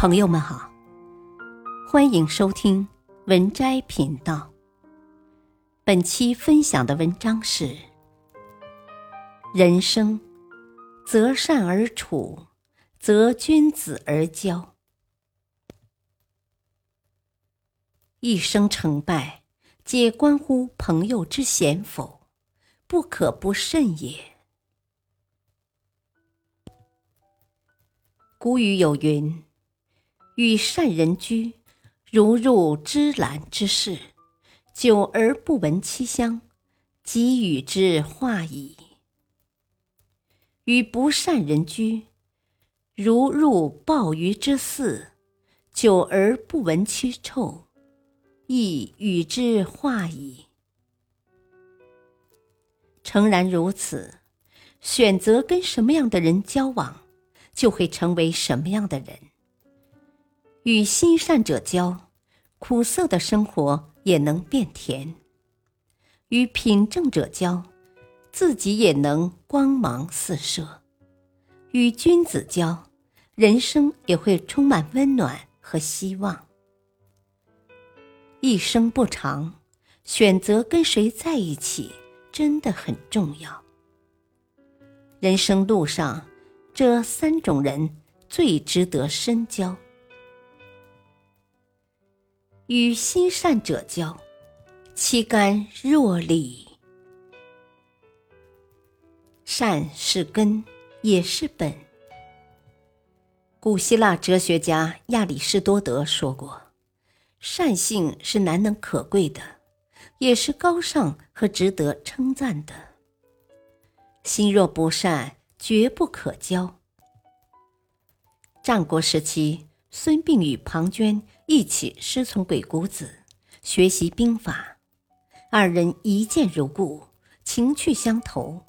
朋友们好，欢迎收听文摘频道。本期分享的文章是：人生，择善而处，择君子而交。一生成败，皆关乎朋友之贤否，不可不慎也。古语有云。与善人居，如入芝兰之室，久而不闻其香，即与之化矣；与不善人居，如入鲍鱼之肆，久而不闻其臭，亦与之化矣。诚然如此，选择跟什么样的人交往，就会成为什么样的人。与心善者交，苦涩的生活也能变甜；与品正者交，自己也能光芒四射；与君子交，人生也会充满温暖和希望。一生不长，选择跟谁在一起真的很重要。人生路上，这三种人最值得深交。与心善者交，其甘若醴。善是根，也是本。古希腊哲学家亚里士多德说过：“善性是难能可贵的，也是高尚和值得称赞的。心若不善，绝不可交。”战国时期。孙膑与庞涓一起师从鬼谷子学习兵法，二人一见如故，情趣相投，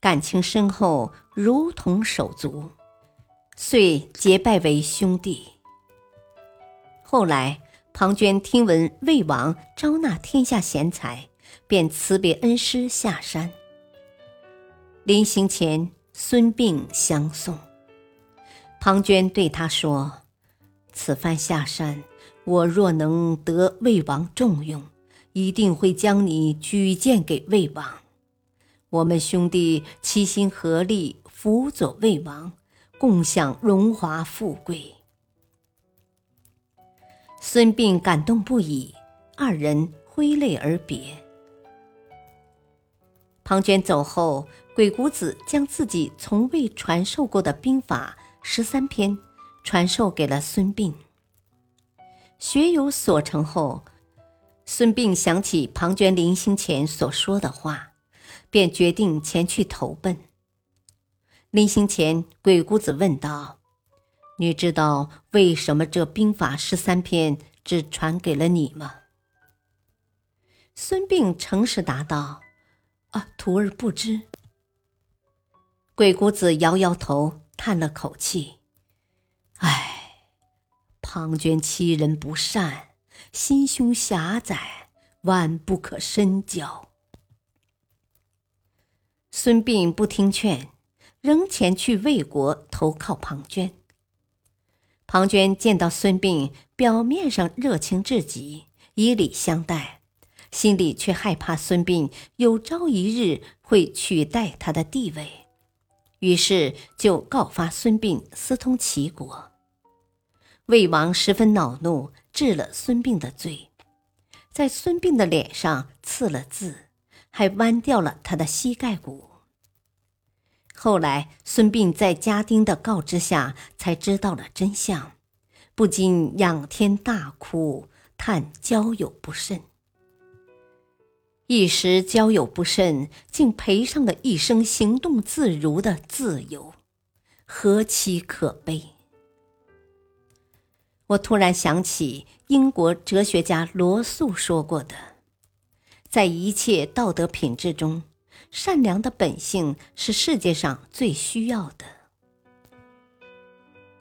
感情深厚，如同手足，遂结拜为兄弟。后来，庞涓听闻魏王招纳天下贤才，便辞别恩师下山。临行前，孙膑相送，庞涓对他说。此番下山，我若能得魏王重用，一定会将你举荐给魏王。我们兄弟齐心合力，辅佐魏王，共享荣华富贵。孙膑感动不已，二人挥泪而别。庞涓走后，鬼谷子将自己从未传授过的兵法十三篇。传授给了孙膑。学有所成后，孙膑想起庞涓临行前所说的话，便决定前去投奔。临行前，鬼谷子问道：“你知道为什么这兵法十三篇只传给了你吗？”孙膑诚实答道：“啊，徒儿不知。”鬼谷子摇摇头，叹了口气。庞涓欺人不善，心胸狭窄，万不可深交。孙膑不听劝，仍前去魏国投靠庞涓。庞涓见到孙膑，表面上热情至极，以礼相待，心里却害怕孙膑有朝一日会取代他的地位，于是就告发孙膑私通齐国。魏王十分恼怒，治了孙膑的罪，在孙膑的脸上刺了字，还剜掉了他的膝盖骨。后来，孙膑在家丁的告知下才知道了真相，不禁仰天大哭，叹交友不慎。一时交友不慎，竟赔上了一生行动自如的自由，何其可悲！我突然想起英国哲学家罗素说过的：“在一切道德品质中，善良的本性是世界上最需要的。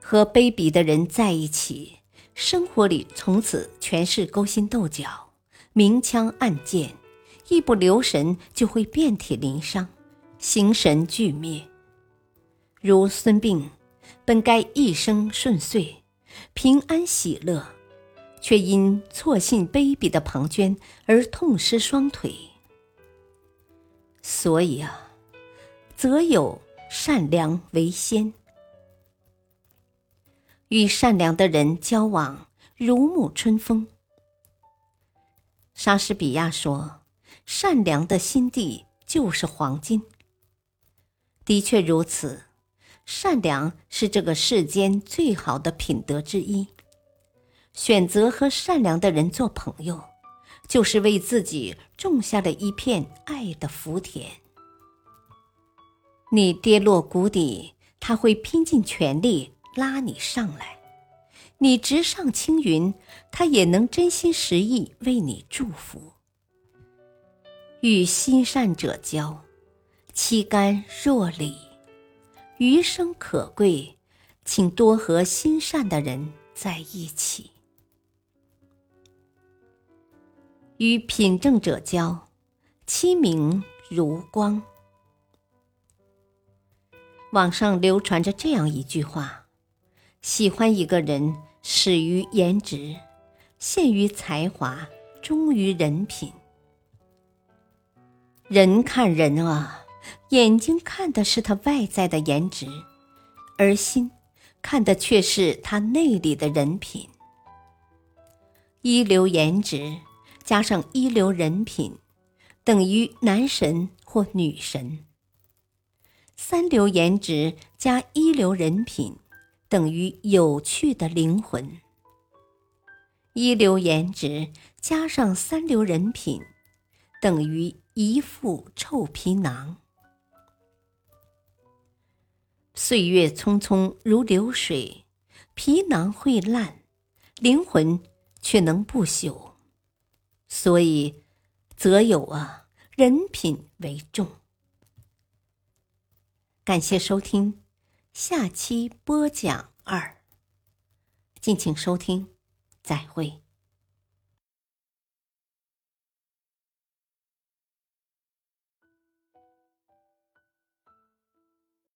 和卑鄙的人在一起，生活里从此全是勾心斗角、明枪暗箭，一不留神就会遍体鳞伤、形神俱灭。如孙膑，本该一生顺遂。”平安喜乐，却因错信卑鄙的庞涓而痛失双腿。所以啊，则有善良为先。与善良的人交往，如沐春风。莎士比亚说：“善良的心地就是黄金。”的确如此，善良是这个世间最好的品德之一。选择和善良的人做朋友，就是为自己种下了一片爱的福田。你跌落谷底，他会拼尽全力拉你上来；你直上青云，他也能真心实意为你祝福。与心善者交，其甘若醴。余生可贵，请多和心善的人在一起。与品正者交，其名如光。网上流传着这样一句话：喜欢一个人，始于颜值，陷于才华，忠于人品。人看人啊，眼睛看的是他外在的颜值，而心看的却是他内里的人品。一流颜值加上一流人品，等于男神或女神。三流颜值加一流人品，等于有趣的灵魂。一流颜值加上三流人品，等于一副臭皮囊。岁月匆匆如流水，皮囊会烂，灵魂却能不朽。所以，择友啊，人品为重。感谢收听，下期播讲二。敬请收听，再会。